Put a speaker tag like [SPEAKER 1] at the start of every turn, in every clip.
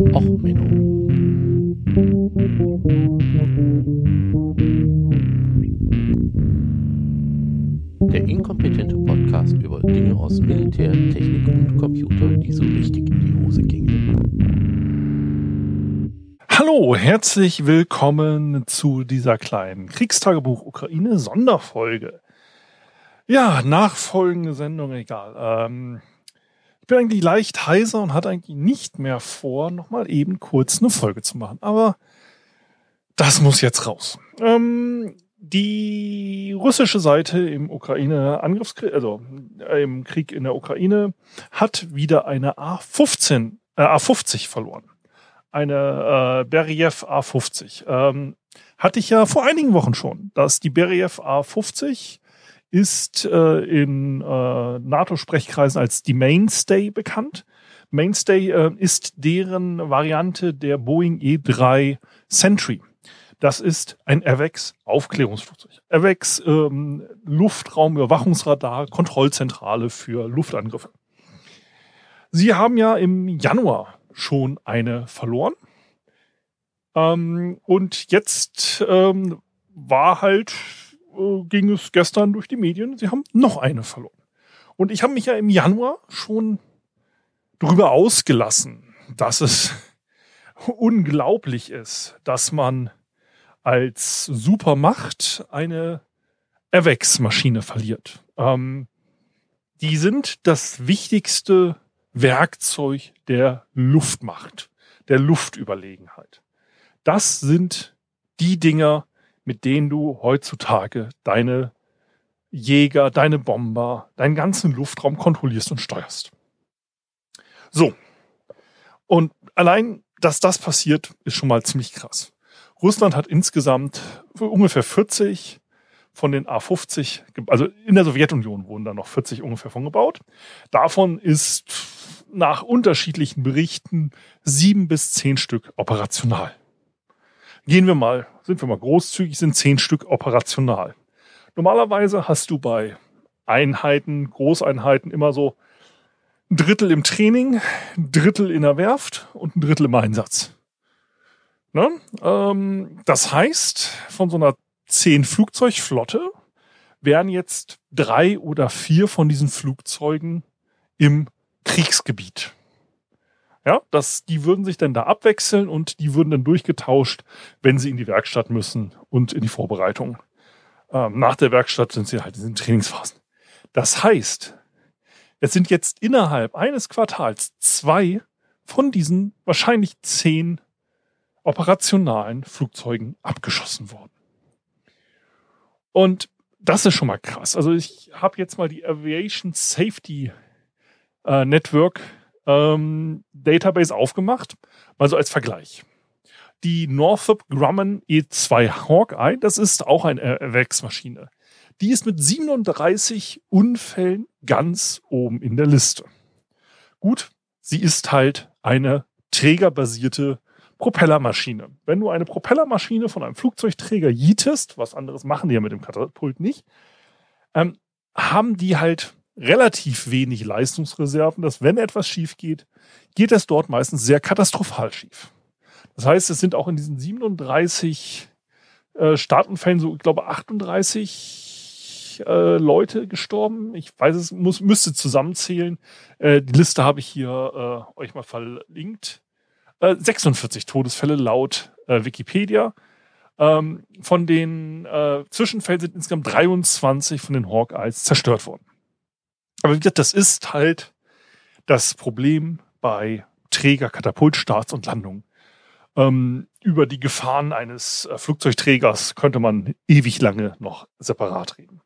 [SPEAKER 1] Och, Menno. Der inkompetente Podcast über Dinge aus Militär, Technik und Computer, die so richtig in die Hose gingen.
[SPEAKER 2] Hallo, herzlich willkommen zu dieser kleinen Kriegstagebuch Ukraine Sonderfolge. Ja, nachfolgende Sendung, egal. Ähm, bin eigentlich leicht heiser und hatte eigentlich nicht mehr vor, nochmal eben kurz eine Folge zu machen. Aber das muss jetzt raus. Ähm, die russische Seite im Ukraine-Angriffskrieg, also äh, im Krieg in der Ukraine, hat wieder eine A15, äh, A50 verloren. Eine äh, Beriev A50. Ähm, hatte ich ja vor einigen Wochen schon, dass die Beriev A50 ist äh, in äh, NATO-Sprechkreisen als die Mainstay bekannt. Mainstay äh, ist deren Variante der Boeing E3 Sentry. Das ist ein AVEX Aufklärungsflugzeug. AVEX ähm, Luftraumüberwachungsradar, Kontrollzentrale für Luftangriffe. Sie haben ja im Januar schon eine verloren. Ähm, und jetzt ähm, war halt äh, ging es gestern durch die Medien, sie haben noch eine verloren. Und ich habe mich ja im Januar schon darüber ausgelassen, dass es unglaublich ist, dass man als Supermacht eine AVEX-Maschine verliert. Ähm, die sind das wichtigste Werkzeug der Luftmacht, der Luftüberlegenheit. Das sind die Dinger, mit denen du heutzutage deine Jäger, deine Bomber, deinen ganzen Luftraum kontrollierst und steuerst. So. Und allein, dass das passiert, ist schon mal ziemlich krass. Russland hat insgesamt ungefähr 40 von den A50, also in der Sowjetunion wurden da noch 40 ungefähr von gebaut. Davon ist nach unterschiedlichen Berichten sieben bis zehn Stück operational gehen wir mal, sind wir mal großzügig, sind zehn Stück operational. Normalerweise hast du bei Einheiten, Großeinheiten immer so ein Drittel im Training, ein Drittel in der Werft und ein Drittel im Einsatz. Ne? Ähm, das heißt, von so einer zehn Flugzeugflotte wären jetzt drei oder vier von diesen Flugzeugen im Kriegsgebiet. Ja, das, die würden sich dann da abwechseln und die würden dann durchgetauscht, wenn sie in die Werkstatt müssen und in die Vorbereitung. Ähm, nach der Werkstatt sind sie halt in den Trainingsphasen. Das heißt, es sind jetzt innerhalb eines Quartals zwei von diesen wahrscheinlich zehn operationalen Flugzeugen abgeschossen worden. Und das ist schon mal krass. Also ich habe jetzt mal die Aviation Safety äh, Network ähm, Database aufgemacht, mal so als Vergleich. Die Northrop Grumman E2 Hawkeye, das ist auch eine Erwecksmaschine. Die ist mit 37 Unfällen ganz oben in der Liste. Gut, sie ist halt eine trägerbasierte Propellermaschine. Wenn du eine Propellermaschine von einem Flugzeugträger jietest, was anderes machen die ja mit dem Katapult nicht, ähm, haben die halt relativ wenig Leistungsreserven, dass wenn etwas schief geht, geht es dort meistens sehr katastrophal schief. Das heißt, es sind auch in diesen 37 äh, Startunfällen so, ich glaube, 38 äh, Leute gestorben. Ich weiß es, muss, müsste zusammenzählen. Äh, die Liste habe ich hier äh, euch mal verlinkt. 46 äh, Todesfälle laut äh, Wikipedia. Ähm, von den äh, Zwischenfällen sind insgesamt 23 von den Hawkeyes zerstört worden. Aber wie gesagt, das ist halt das Problem bei Träger, Katapultstarts und Landungen. Ähm, über die Gefahren eines äh, Flugzeugträgers könnte man ewig lange noch separat reden.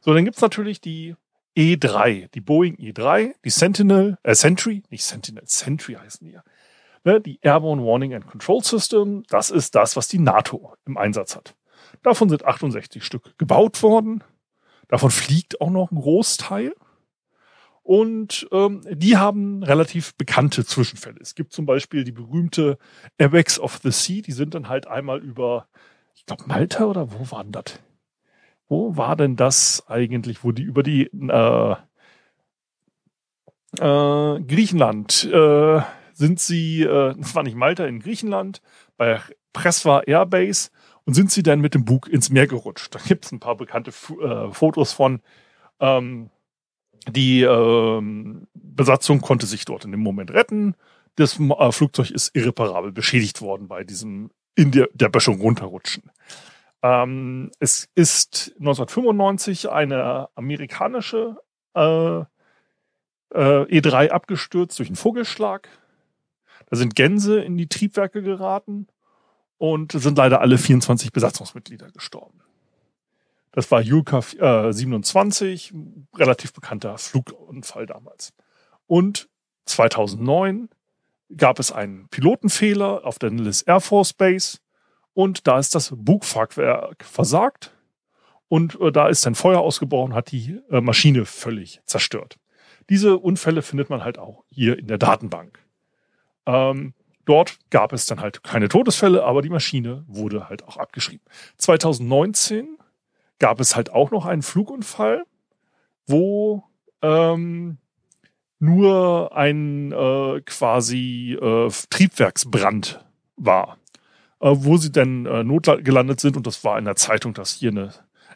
[SPEAKER 2] So, dann gibt's natürlich die E3, die Boeing E3, die Sentinel, äh, Sentry, nicht Sentinel, Sentry heißen die ja. Ne, die Airborne Warning and Control System, das ist das, was die NATO im Einsatz hat. Davon sind 68 Stück gebaut worden. Davon fliegt auch noch ein Großteil. Und ähm, die haben relativ bekannte Zwischenfälle. Es gibt zum Beispiel die berühmte Airbags of the Sea. Die sind dann halt einmal über, ich glaube, Malta oder wo waren das? Wo war denn das eigentlich, wo die über die äh, äh, Griechenland, äh, sind sie, äh, das war nicht Malta, in Griechenland, bei Presva Airbase und sind sie dann mit dem Bug ins Meer gerutscht. Da gibt es ein paar bekannte äh, Fotos von. Ähm, die ähm, Besatzung konnte sich dort in dem Moment retten. Das äh, Flugzeug ist irreparabel beschädigt worden bei diesem in der, der Böschung runterrutschen. Ähm, es ist 1995 eine amerikanische äh, äh, E3 abgestürzt durch einen Vogelschlag. Da sind Gänse in die Triebwerke geraten und sind leider alle 24 Besatzungsmitglieder gestorben. Das war Julka äh, 27, relativ bekannter Flugunfall damals. Und 2009 gab es einen Pilotenfehler auf der Nellis Air Force Base und da ist das Bugfachwerk versagt und äh, da ist ein Feuer ausgebrochen, hat die äh, Maschine völlig zerstört. Diese Unfälle findet man halt auch hier in der Datenbank. Ähm, dort gab es dann halt keine Todesfälle, aber die Maschine wurde halt auch abgeschrieben. 2019 gab es halt auch noch einen Flugunfall, wo ähm, nur ein äh, quasi äh, Triebwerksbrand war, äh, wo sie dann äh, notgelandet sind und das war in der Zeitung, dass hier eine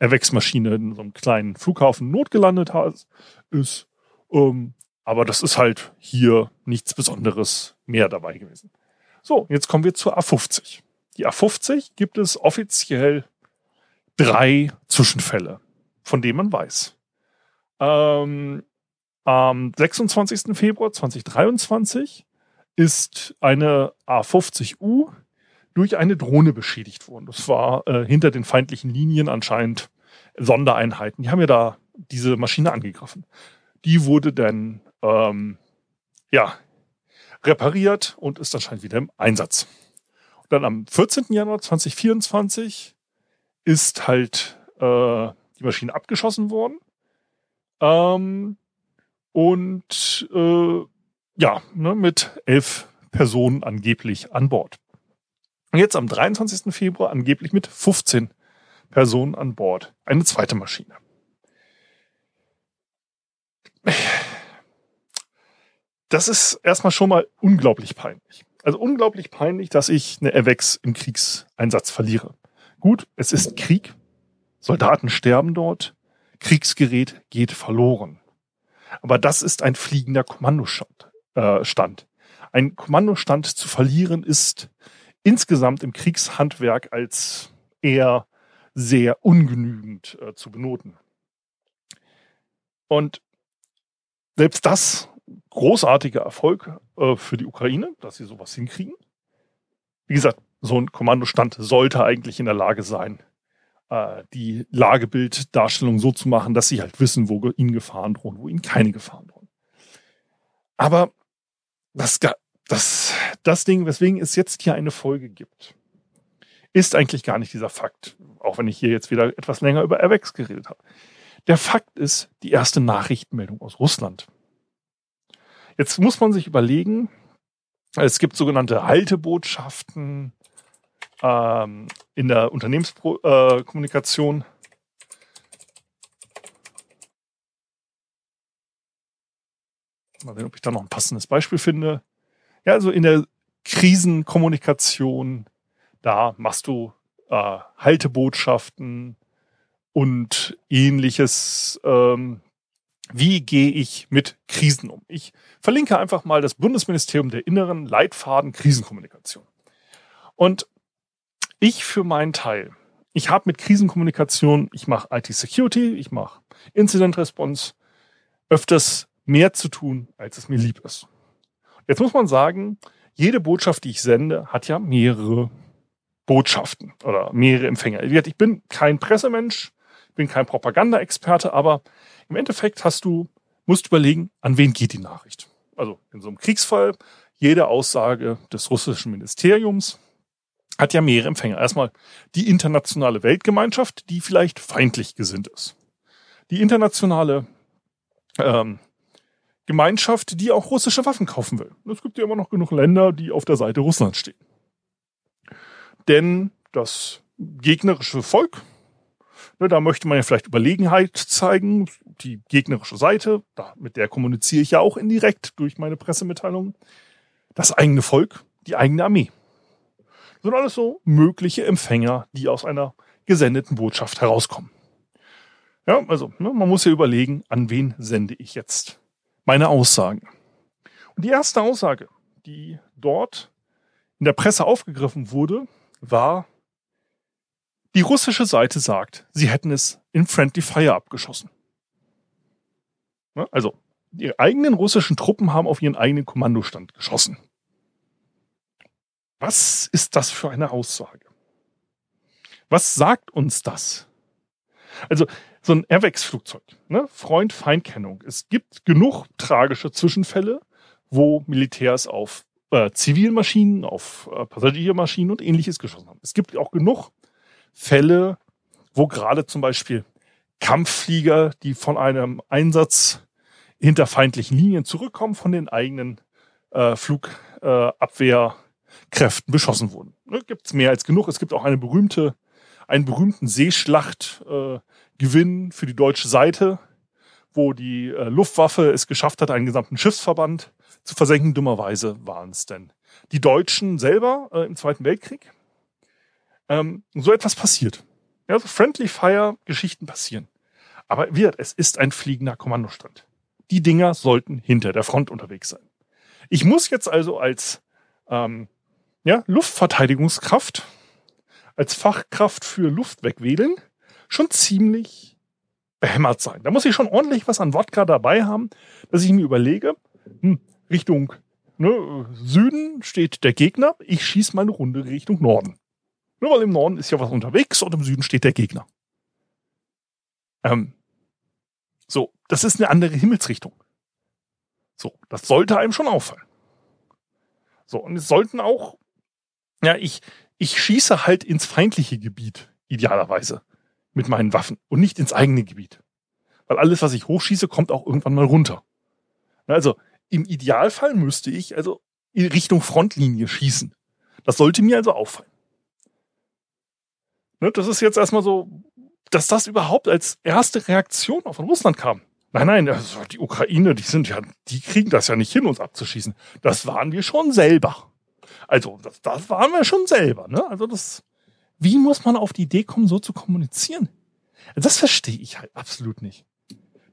[SPEAKER 2] Erwecksmaschine in so einem kleinen Flughafen notgelandet hat, ist. Ähm, aber das ist halt hier nichts Besonderes mehr dabei gewesen. So, jetzt kommen wir zur A50. Die A50 gibt es offiziell drei Zwischenfälle, von denen man weiß. Ähm, am 26. Februar 2023 ist eine A50U durch eine Drohne beschädigt worden. Das war äh, hinter den feindlichen Linien anscheinend Sondereinheiten. Die haben ja da diese Maschine angegriffen. Die wurde dann ähm, ja repariert und ist anscheinend wieder im Einsatz. Und dann am 14. Januar 2024 ist halt äh, die Maschine abgeschossen worden. Ähm, und äh, ja, ne, mit elf Personen angeblich an Bord. Und jetzt am 23. Februar angeblich mit 15 Personen an Bord. Eine zweite Maschine. Das ist erstmal schon mal unglaublich peinlich. Also unglaublich peinlich, dass ich eine AVEX im Kriegseinsatz verliere. Gut, es ist Krieg. Soldaten sterben dort. Kriegsgerät geht verloren. Aber das ist ein fliegender Kommandostand. Äh, Stand. Ein Kommandostand zu verlieren ist insgesamt im Kriegshandwerk als eher sehr ungenügend äh, zu benoten. Und selbst das großartiger Erfolg äh, für die Ukraine, dass sie sowas hinkriegen. Wie gesagt, so ein Kommandostand sollte eigentlich in der Lage sein, äh, die Lagebilddarstellung so zu machen, dass sie halt wissen, wo ihnen Gefahren drohen, wo ihnen keine Gefahren drohen. Aber das, das, das Ding, weswegen es jetzt hier eine Folge gibt, ist eigentlich gar nicht dieser Fakt, auch wenn ich hier jetzt wieder etwas länger über Airbags geredet habe. Der Fakt ist die erste Nachrichtenmeldung aus Russland. Jetzt muss man sich überlegen, es gibt sogenannte Haltebotschaften, ähm, in der Unternehmenskommunikation. Mal sehen, ob ich da noch ein passendes Beispiel finde. Ja, also in der Krisenkommunikation, da machst du äh, Haltebotschaften und ähnliches. Ähm, wie gehe ich mit Krisen um? Ich verlinke einfach mal das Bundesministerium der Inneren Leitfaden Krisenkommunikation. Und ich für meinen Teil, ich habe mit Krisenkommunikation, ich mache IT-Security, ich mache Incident Response, öfters mehr zu tun, als es mir lieb ist. Jetzt muss man sagen, jede Botschaft, die ich sende, hat ja mehrere Botschaften oder mehrere Empfänger. Ich bin kein Pressemensch, bin kein Propaganda-Experte, aber im Endeffekt hast du, musst überlegen, an wen geht die Nachricht. Also in so einem Kriegsfall, jede Aussage des russischen Ministeriums hat ja mehrere Empfänger. Erstmal die internationale Weltgemeinschaft, die vielleicht feindlich gesinnt ist. Die internationale ähm, Gemeinschaft, die auch russische Waffen kaufen will. Es gibt ja immer noch genug Länder, die auf der Seite Russlands stehen. Denn das gegnerische Volk, ne, da möchte man ja vielleicht Überlegenheit zeigen. Die gegnerische Seite, da, mit der kommuniziere ich ja auch indirekt durch meine Pressemitteilungen das eigene Volk, die eigene Armee. Sind alles so mögliche Empfänger, die aus einer gesendeten Botschaft herauskommen. Ja, also ne, man muss ja überlegen, an wen sende ich jetzt meine Aussagen. Und die erste Aussage, die dort in der Presse aufgegriffen wurde, war, die russische Seite sagt, sie hätten es in Friendly Fire abgeschossen. Ne, also, die eigenen russischen Truppen haben auf ihren eigenen Kommandostand geschossen. Was ist das für eine Aussage? Was sagt uns das? Also, so ein Airwax-Flugzeug, ne? Freund-Feind-Kennung. Es gibt genug tragische Zwischenfälle, wo Militärs auf äh, Zivilmaschinen, auf äh, Passagiermaschinen und ähnliches geschossen haben. Es gibt auch genug Fälle, wo gerade zum Beispiel Kampfflieger, die von einem Einsatz hinter feindlichen Linien zurückkommen, von den eigenen äh, Flugabwehrkräften beschossen wurden. Ne, gibt es mehr als genug. Es gibt auch eine berühmte, einen berühmten Seeschlachtgewinn äh, für die deutsche Seite, wo die äh, Luftwaffe es geschafft hat, einen gesamten Schiffsverband zu versenken. Dummerweise waren es denn die Deutschen selber äh, im Zweiten Weltkrieg. Ähm, so etwas passiert. Ja, so Friendly Fire Geschichten passieren. Aber wird, es ist ein fliegender Kommandostand. Die Dinger sollten hinter der Front unterwegs sein. Ich muss jetzt also als ähm, ja, Luftverteidigungskraft, als Fachkraft für Luftwegwedeln schon ziemlich behämmert sein. Da muss ich schon ordentlich was an Wodka dabei haben, dass ich mir überlege, hm, Richtung ne, Süden steht der Gegner, ich schieße meine Runde Richtung Norden. Nur weil im Norden ist ja was unterwegs und im Süden steht der Gegner. Ähm, so, das ist eine andere Himmelsrichtung. So, das sollte einem schon auffallen. So, und es sollten auch, ja, ich, ich schieße halt ins feindliche Gebiet, idealerweise, mit meinen Waffen und nicht ins eigene Gebiet. Weil alles, was ich hochschieße, kommt auch irgendwann mal runter. Also, im Idealfall müsste ich also in Richtung Frontlinie schießen. Das sollte mir also auffallen. Ne, das ist jetzt erstmal so, dass das überhaupt als erste Reaktion von Russland kam. Nein, nein, also die Ukraine, die sind ja, die kriegen das ja nicht hin, uns abzuschießen. Das waren wir schon selber. Also, das, das waren wir schon selber, ne? Also das, wie muss man auf die Idee kommen, so zu kommunizieren? Das verstehe ich halt absolut nicht.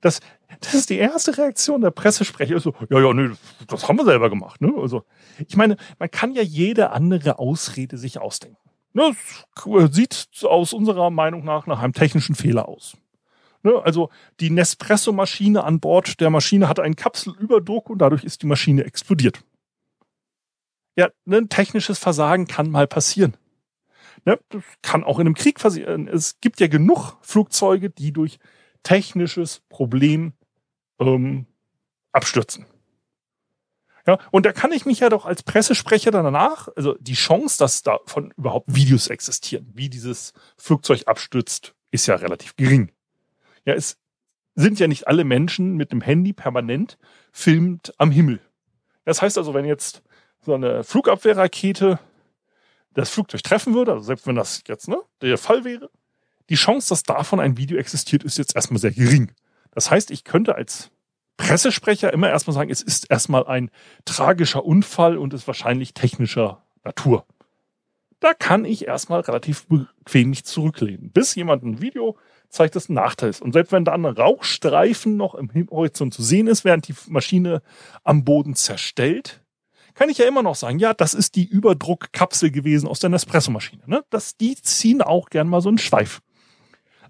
[SPEAKER 2] Das, das ist die erste Reaktion der Pressesprecher. So, ja, ja, nee, das haben wir selber gemacht. Ne? Also, ich meine, man kann ja jede andere Ausrede sich ausdenken. Ne, sieht aus unserer Meinung nach nach einem technischen Fehler aus. Ne, also die Nespresso-Maschine an Bord der Maschine hat einen Kapselüberdruck und dadurch ist die Maschine explodiert. Ja, ne, ein technisches Versagen kann mal passieren. Ne, das kann auch in einem Krieg passieren. Es gibt ja genug Flugzeuge, die durch technisches Problem ähm, abstürzen. Ja, und da kann ich mich ja doch als Pressesprecher danach, also die Chance, dass davon überhaupt Videos existieren, wie dieses Flugzeug abstürzt, ist ja relativ gering. Ja, es sind ja nicht alle Menschen mit dem Handy permanent filmt am Himmel. Das heißt also, wenn jetzt so eine Flugabwehrrakete das Flugzeug treffen würde, also selbst wenn das jetzt ne, der Fall wäre, die Chance, dass davon ein Video existiert, ist jetzt erstmal sehr gering. Das heißt, ich könnte als Pressesprecher immer erstmal sagen, es ist erstmal ein tragischer Unfall und ist wahrscheinlich technischer Natur. Da kann ich erstmal relativ bequem mich zurücklehnen, bis jemand ein Video zeigt, dass ein Nachteil ist. Und selbst wenn da ein Rauchstreifen noch im Horizont zu sehen ist, während die Maschine am Boden zerstellt, kann ich ja immer noch sagen, ja, das ist die Überdruckkapsel gewesen aus der Nespresso-Maschine. Ne? Die ziehen auch gern mal so einen Schweif.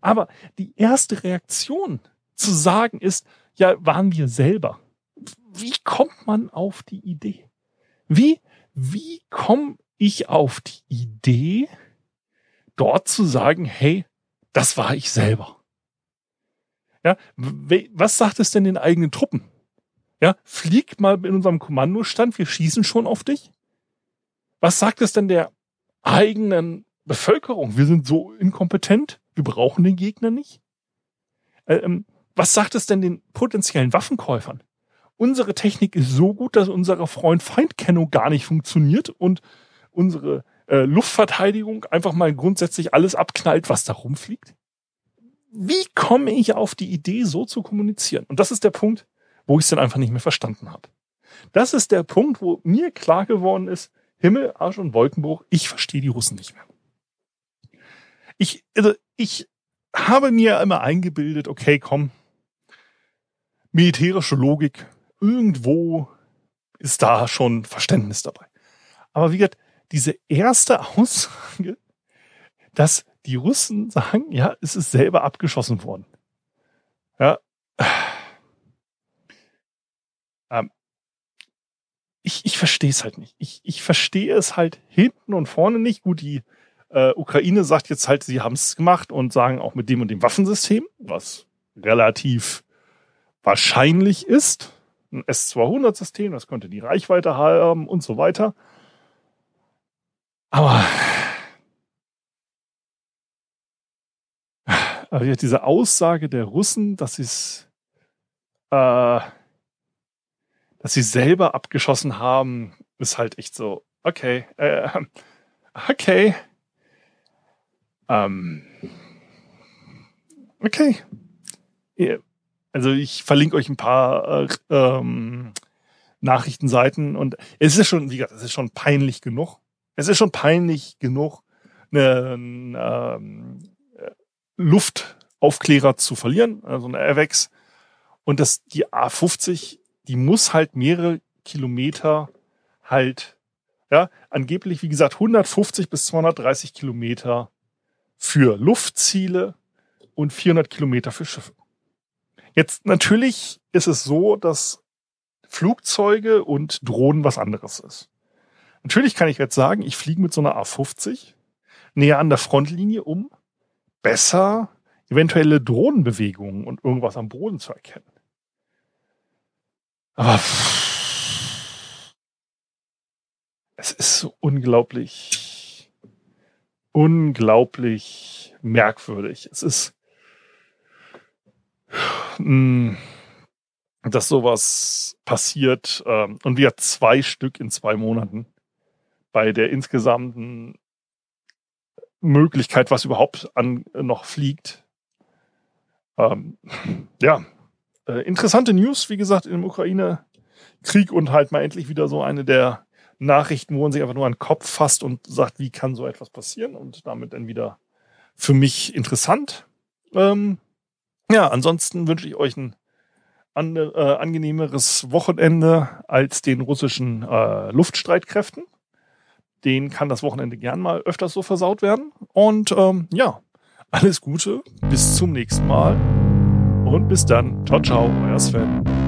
[SPEAKER 2] Aber die erste Reaktion zu sagen ist, ja, waren wir selber. Wie kommt man auf die Idee? Wie, wie komme ich auf die Idee, dort zu sagen, hey, das war ich selber? Ja, was sagt es denn den eigenen Truppen? Ja, flieg mal in unserem Kommandostand, wir schießen schon auf dich. Was sagt es denn der eigenen Bevölkerung? Wir sind so inkompetent, wir brauchen den Gegner nicht. Äh, ähm, was sagt es denn den potenziellen Waffenkäufern? Unsere Technik ist so gut, dass unsere Freund-Feind-Kennung gar nicht funktioniert und unsere äh, Luftverteidigung einfach mal grundsätzlich alles abknallt, was da rumfliegt. Wie komme ich auf die Idee, so zu kommunizieren? Und das ist der Punkt, wo ich es dann einfach nicht mehr verstanden habe. Das ist der Punkt, wo mir klar geworden ist, Himmel, Arsch und Wolkenbruch, ich verstehe die Russen nicht mehr. Ich, also ich habe mir immer eingebildet, okay, komm, militärische Logik, irgendwo ist da schon Verständnis dabei. Aber wie gesagt, diese erste Aussage, dass die Russen sagen, ja, es ist selber abgeschossen worden. Ja. Ähm, ich, ich verstehe es halt nicht. Ich, ich verstehe es halt hinten und vorne nicht. Gut, die äh, Ukraine sagt jetzt halt, sie haben es gemacht und sagen auch mit dem und dem Waffensystem, was relativ wahrscheinlich ist. Ein S200-System, das könnte die Reichweite haben und so weiter. Aber also diese Aussage der Russen, dass sie es, äh, dass sie selber abgeschossen haben, ist halt echt so, okay, äh, okay, ähm, okay. Also ich verlinke euch ein paar äh, ähm, Nachrichtenseiten und es ist schon, wie gesagt, es ist schon peinlich genug. Es ist schon peinlich genug, einen ähm, Luftaufklärer zu verlieren, also eine AirWax. Und das, die A50, die muss halt mehrere Kilometer halt, ja, angeblich, wie gesagt, 150 bis 230 Kilometer für Luftziele und 400 Kilometer für Schiffe. Jetzt natürlich ist es so, dass Flugzeuge und Drohnen was anderes ist. Natürlich kann ich jetzt sagen, ich fliege mit so einer A50 näher an der Frontlinie, um besser eventuelle Drohnenbewegungen und irgendwas am Boden zu erkennen. Aber es ist so unglaublich unglaublich merkwürdig. Es ist, mh, mm, dass sowas passiert ähm, und wir zwei Stück in zwei Monaten bei der insgesamten Möglichkeit, was überhaupt an noch fliegt. Ähm, ja, äh, interessante News, wie gesagt, im Ukraine-Krieg und halt mal endlich wieder so eine der Nachrichten, wo man sich einfach nur an den Kopf fasst und sagt, wie kann so etwas passieren und damit dann wieder für mich interessant. Ähm, ja, ansonsten wünsche ich euch ein an, äh, angenehmeres Wochenende als den russischen äh, Luftstreitkräften. Den kann das Wochenende gern mal öfters so versaut werden. Und ähm, ja, alles Gute, bis zum nächsten Mal und bis dann. Ciao, ciao, euer Sven.